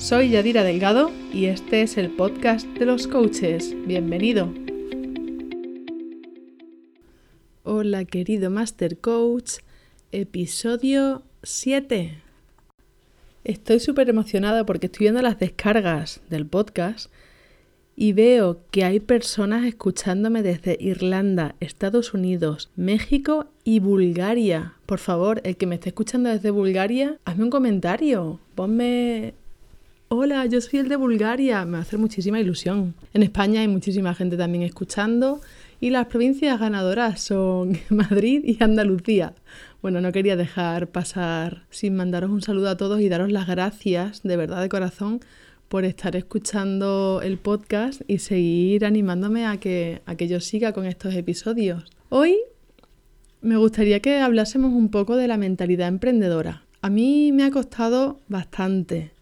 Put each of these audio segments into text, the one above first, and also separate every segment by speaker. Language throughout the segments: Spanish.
Speaker 1: Soy Yadira Delgado y este es el podcast de los coaches. Bienvenido. Hola querido Master Coach, episodio 7. Estoy súper emocionada porque estoy viendo las descargas del podcast y veo que hay personas escuchándome desde Irlanda, Estados Unidos, México y Bulgaria. Por favor, el que me esté escuchando desde Bulgaria, hazme un comentario, ponme hola, yo soy el de Bulgaria, me va a hacer muchísima ilusión. En España hay muchísima gente también escuchando y las provincias ganadoras son Madrid y Andalucía. Bueno, no quería dejar pasar sin mandaros un saludo a todos y daros las gracias de verdad de corazón por estar escuchando el podcast y seguir animándome a que, a que yo siga con estos episodios. Hoy me gustaría que hablásemos un poco de la mentalidad emprendedora. A mí me ha costado bastante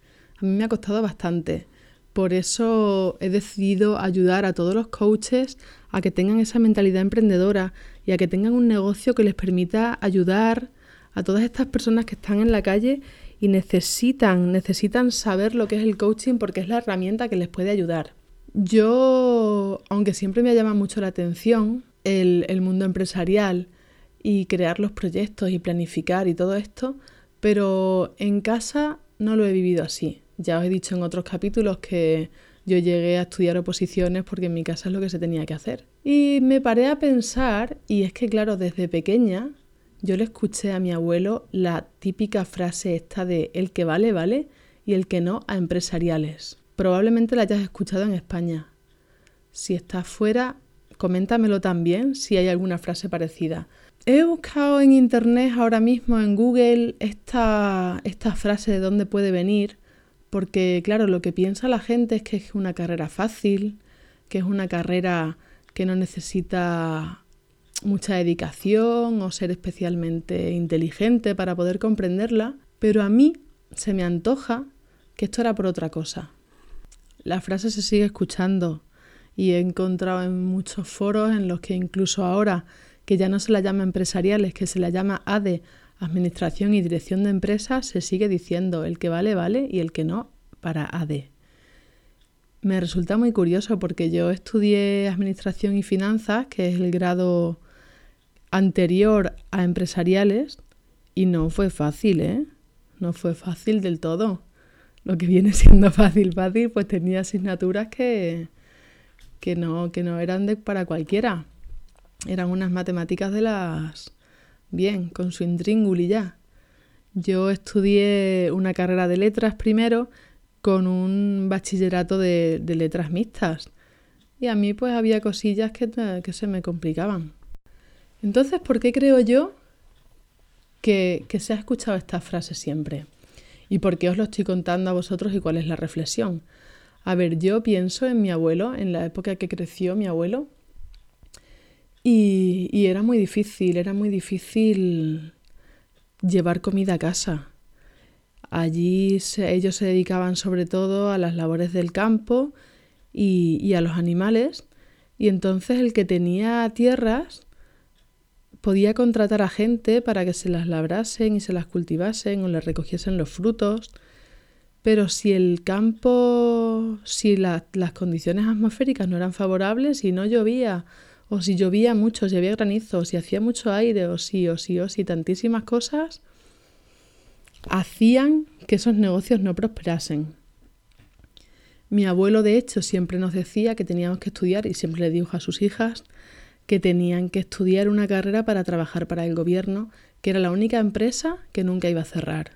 Speaker 1: a mí me ha costado bastante. Por eso he decidido ayudar a todos los coaches a que tengan esa mentalidad emprendedora y a que tengan un negocio que les permita ayudar a todas estas personas que están en la calle y necesitan, necesitan saber lo que es el coaching porque es la herramienta que les puede ayudar. Yo, aunque siempre me ha llamado mucho la atención el, el mundo empresarial y crear los proyectos y planificar y todo esto, pero en casa no lo he vivido así. Ya os he dicho en otros capítulos que yo llegué a estudiar oposiciones porque en mi casa es lo que se tenía que hacer. Y me paré a pensar, y es que claro, desde pequeña yo le escuché a mi abuelo la típica frase esta de el que vale, vale, y el que no a empresariales. Probablemente la hayas escuchado en España. Si estás fuera, coméntamelo también si hay alguna frase parecida. He buscado en internet ahora mismo, en Google, esta, esta frase de dónde puede venir porque, claro, lo que piensa la gente es que es una carrera fácil, que es una carrera que no necesita mucha dedicación o ser especialmente inteligente para poder comprenderla, pero a mí se me antoja que esto era por otra cosa. La frase se sigue escuchando y he encontrado en muchos foros en los que incluso ahora que ya no se la llama empresariales, que se la llama ADE, Administración y Dirección de Empresas se sigue diciendo el que vale, vale y el que no para AD. Me resulta muy curioso porque yo estudié Administración y Finanzas, que es el grado anterior a empresariales, y no fue fácil, ¿eh? No fue fácil del todo. Lo que viene siendo fácil, fácil, pues tenía asignaturas que, que, no, que no eran de, para cualquiera. Eran unas matemáticas de las bien, con su intríngulo y ya. Yo estudié una carrera de letras primero con un bachillerato de, letras mixtas y a mí pues había cosillas que, que, se me complicaban. Entonces, ¿por qué creo yo que, que se ha escuchado esta frase siempre? ¿Y por qué os lo estoy contando a vosotros y cuál es la reflexión? A ver, yo pienso en mi abuelo, en la época que creció mi abuelo, y, era muy difícil, era muy difícil llevar comida a casa. Allí ellos se dedicaban sobre todo a las labores del campo y, a los animales, y entonces el que tenía tierras podía contratar a gente para que se las labrasen y se las cultivasen o le recogiesen los frutos, pero si el campo, si las condiciones atmosféricas no eran favorables, si no llovía o si llovía mucho, si había granizo, si hacía mucho aire, o si, o si, o si, tantísimas cosas, hacían que esos negocios no prosperasen. Mi abuelo, de hecho, siempre nos decía que teníamos que estudiar y siempre le dijo a sus hijas que tenían que estudiar una carrera para trabajar para el gobierno, que era la única empresa que nunca iba a cerrar.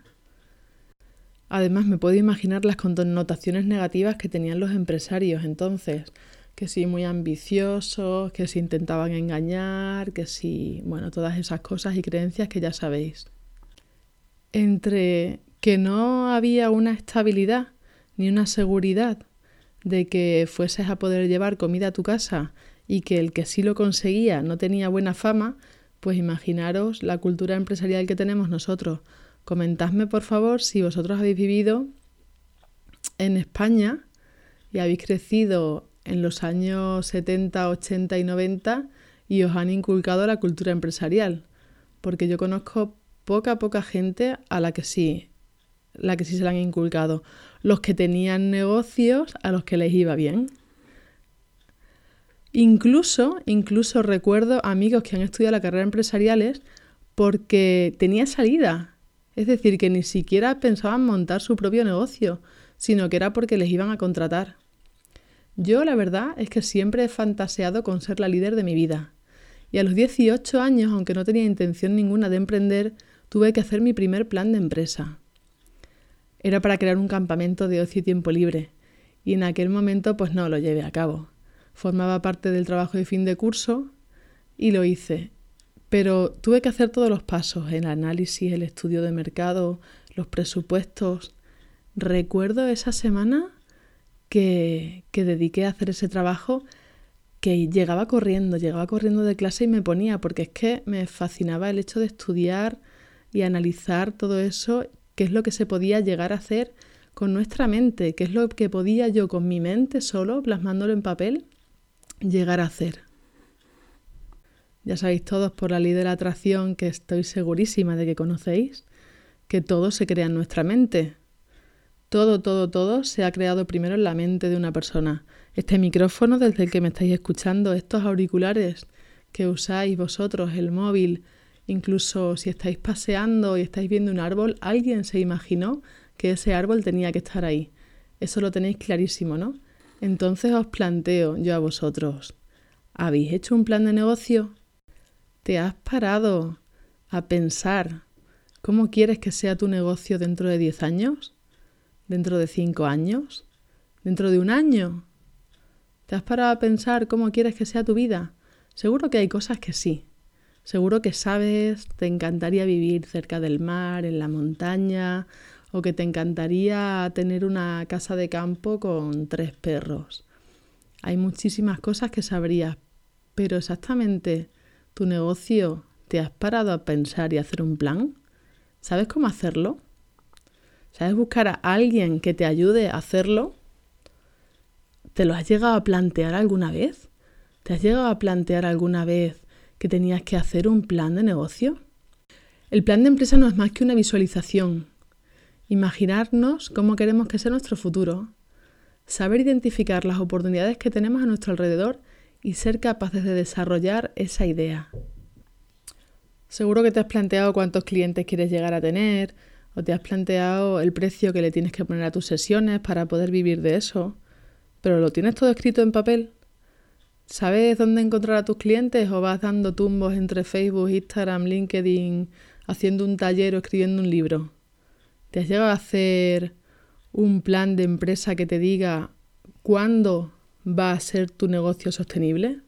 Speaker 1: Además, me puedo imaginar las connotaciones negativas que tenían los empresarios entonces, que sí muy ambiciosos, que si intentaban engañar, que sí, bueno, todas esas cosas y creencias que ya sabéis. Entre que no había una estabilidad ni una seguridad de que fueses a poder llevar comida a tu casa y que el que sí lo conseguía no tenía buena fama, pues imaginaros la cultura empresarial que tenemos nosotros. Comentadme por favor si vosotros habéis vivido en España y habéis crecido en los años 70, 80 y 90 y os han inculcado la cultura empresarial. Porque yo conozco poca, poca gente a la que sí, la que sí se la han inculcado. Los que tenían negocios a los que les iba bien. Incluso, incluso recuerdo amigos que han estudiado la carrera empresariales porque tenía salida. Es decir, que ni siquiera pensaban montar su propio negocio, sino que era porque les iban a contratar. Yo la verdad es que siempre he fantaseado con ser la líder de mi vida. Y a los 18 años, aunque no tenía intención ninguna de emprender, tuve que hacer mi primer plan de empresa. Era para crear un campamento de ocio y tiempo libre, y en aquel momento pues no lo llevé a cabo. Formaba parte del trabajo de fin de curso y lo hice. Pero tuve que hacer todos los pasos, el análisis, el estudio de mercado, los presupuestos. Recuerdo esa semana que, dediqué a hacer ese trabajo que llegaba corriendo, llegaba corriendo de clase y me ponía, porque es que me fascinaba el hecho de estudiar y analizar todo eso, qué es lo que se podía llegar a hacer con nuestra mente, qué es lo que podía yo con mi mente solo, plasmándolo en papel, llegar a hacer. Ya sabéis todos por la ley de la atracción que estoy segurísima de que conocéis, que todo se crea en nuestra mente. Todo, todo, todo se ha creado primero en la mente de una persona. Este micrófono desde el que me estáis escuchando, estos auriculares que usáis vosotros, el móvil, incluso si estáis paseando y estáis viendo un árbol, alguien se imaginó que ese árbol tenía que estar ahí. Eso lo tenéis clarísimo, ¿no? Entonces os planteo yo a vosotros, ¿habéis hecho un plan de negocio? ¿Te has parado a pensar cómo quieres que sea tu negocio dentro de 10 años? Dentro de cinco años, dentro de un año. ¿Te has parado a pensar cómo quieres que sea tu vida? Seguro que hay cosas que sí. Seguro que sabes, te encantaría vivir cerca del mar, en la montaña, o que te encantaría tener una casa de campo con tres perros. Hay muchísimas cosas que sabrías, pero exactamente tu negocio, ¿te has parado a pensar y hacer un plan? ¿Sabes cómo hacerlo? ¿Sabes buscar a alguien que te ayude a hacerlo? ¿Te lo has llegado a plantear alguna vez? ¿Te has llegado a plantear alguna vez que tenías que hacer un plan de negocio? El plan de empresa no es más que una visualización. Imaginarnos cómo queremos que sea nuestro futuro. Saber identificar las oportunidades que tenemos a nuestro alrededor y ser capaces de desarrollar esa idea. Seguro que te has planteado cuántos clientes quieres llegar a tener, o te has planteado el precio que le tienes que poner a tus sesiones para poder vivir de eso, pero lo tienes todo escrito en papel. ¿Sabes dónde encontrar a tus clientes o vas dando tumbos entre Facebook, Instagram, LinkedIn, haciendo un taller o escribiendo un libro? ¿Te has llegado a hacer un plan de empresa que te diga cuándo va a ser tu negocio sostenible?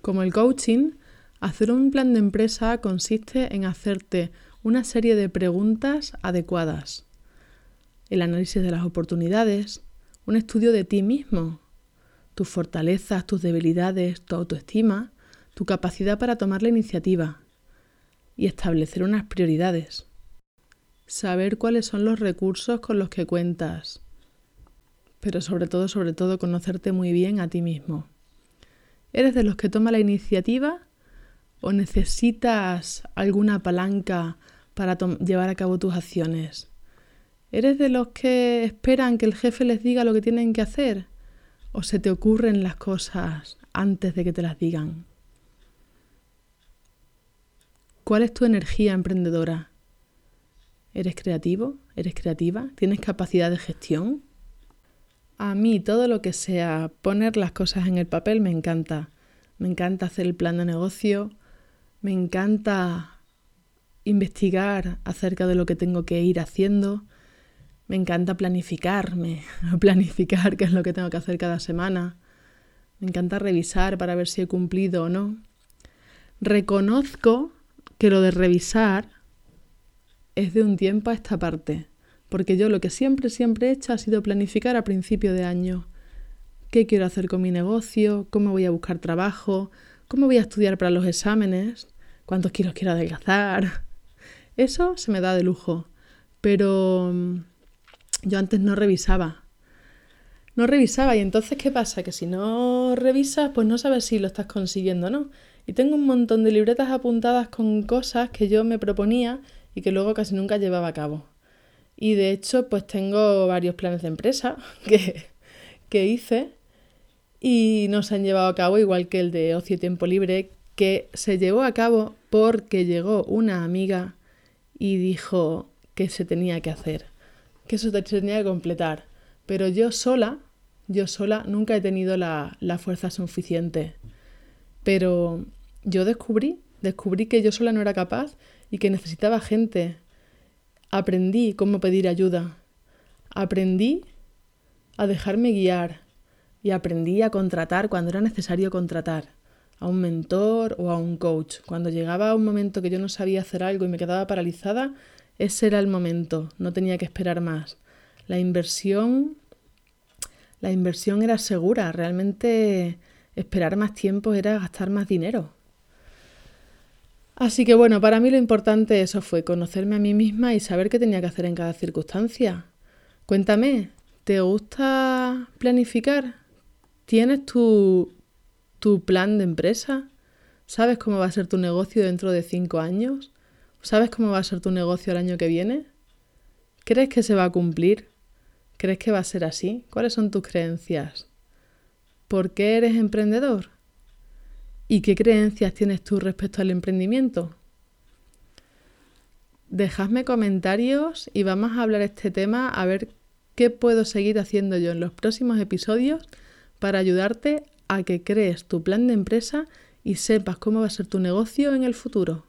Speaker 1: Como el coaching, hacer un plan de empresa consiste en hacerte una serie de preguntas adecuadas, el análisis de las oportunidades, un estudio de ti mismo, tus fortalezas, tus debilidades, tu autoestima, tu capacidad para tomar la iniciativa y establecer unas prioridades. Saber cuáles son los recursos con los que cuentas, pero sobre todo, sobre todo, conocerte muy bien a ti mismo. ¿Eres de los que toma la iniciativa o necesitas alguna palanca para llevar a cabo tus acciones? ¿Eres de los que esperan que el jefe les diga lo que tienen que hacer? ¿O se te ocurren las cosas antes de que te las digan? ¿Cuál es tu energía emprendedora? ¿Eres creativo? ¿Eres creativa? ¿Tienes capacidad de gestión? A mí todo lo que sea poner las cosas en el papel me encanta. Me encanta hacer el plan de negocio, me encanta investigar acerca de lo que tengo que ir haciendo. Me encanta planificarme, planificar qué es lo que tengo que hacer cada semana. Me encanta revisar para ver si he cumplido o no. Reconozco que lo de revisar es de un tiempo a esta parte. porque yo lo que siempre, siempre he hecho ha sido planificar a principio de año. ¿Qué quiero hacer con mi negocio? ¿Cómo voy a buscar trabajo? ¿Cómo voy a estudiar para los exámenes? ¿Cuántos kilos quiero adelgazar? Eso se me da de lujo, pero mm, yo antes no revisaba. No revisaba y entonces ¿qué pasa? Que si no revisas, pues no sabes si lo estás consiguiendo o no. Y tengo un montón de libretas apuntadas con cosas que yo me proponía y que luego casi nunca llevaba a cabo. Y de hecho, pues tengo varios planes de empresa que, que hice y no se han llevado a cabo, igual que el de ocio y tiempo libre, que se llevó a cabo porque llegó una amiga y dijo que se tenía que hacer, que eso se tenía que completar. Pero yo sola, yo sola nunca he tenido la, la fuerza suficiente. Pero yo descubrí, descubrí que yo sola no era capaz y que necesitaba gente. Aprendí cómo pedir ayuda. Aprendí a dejarme guiar y aprendí a contratar cuando era necesario contratar a un mentor o a un coach. Cuando llegaba un momento que yo no sabía hacer algo y me quedaba paralizada, ese era el momento, no tenía que esperar más. La inversión la inversión era segura, realmente esperar más tiempo era gastar más dinero. Así que bueno, para mí lo importante eso fue conocerme a mí misma y saber qué tenía que hacer en cada circunstancia. Cuéntame, ¿te gusta planificar? ¿Tienes tu, tu plan de empresa? ¿Sabes cómo va a ser tu negocio dentro de cinco años? ¿Sabes cómo va a ser tu negocio el año que viene? ¿Crees que se va a cumplir? ¿Crees que va a ser así? ¿Cuáles son tus creencias? ¿Por qué eres emprendedor? ¿Y qué creencias tienes tú respecto al emprendimiento? Dejadme comentarios y vamos a hablar este tema a ver qué puedo seguir haciendo yo en los próximos episodios para ayudarte a que crees tu plan de empresa y sepas cómo va a ser tu negocio en el futuro.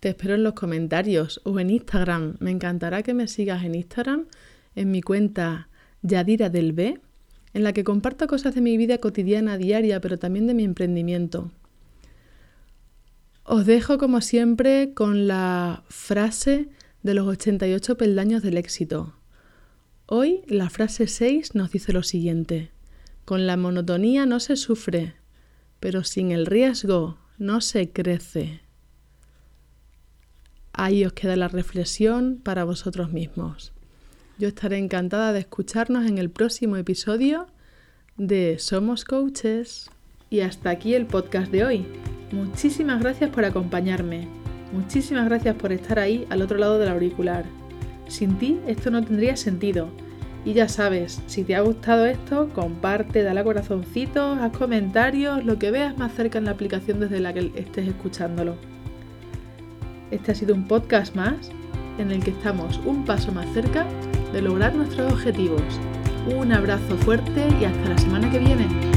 Speaker 1: Te espero en los comentarios o en Instagram. Me encantará que me sigas en Instagram en mi cuenta Yadira del B en la que comparto cosas de mi vida cotidiana, diaria, pero también de mi emprendimiento. Os dejo como siempre con la frase de los 88 peldaños del éxito. Hoy la frase 6 nos dice lo siguiente. Con la monotonía no se sufre, pero sin el riesgo no se crece. Ahí os queda la reflexión para vosotros mismos. Yo estaré encantada de escucharnos en el próximo episodio de Somos Coaches. Y hasta aquí el podcast de hoy. Muchísimas gracias por acompañarme. Muchísimas gracias por estar ahí al otro lado del auricular. Sin ti esto no tendría sentido. Y ya sabes, si te ha gustado esto, comparte, dale a corazoncitos, haz comentarios, lo que veas más cerca en la aplicación desde la que estés escuchándolo. Este ha sido un podcast más en el que estamos un paso más cerca de lograr nuestros objetivos. Un abrazo fuerte y hasta la semana que viene.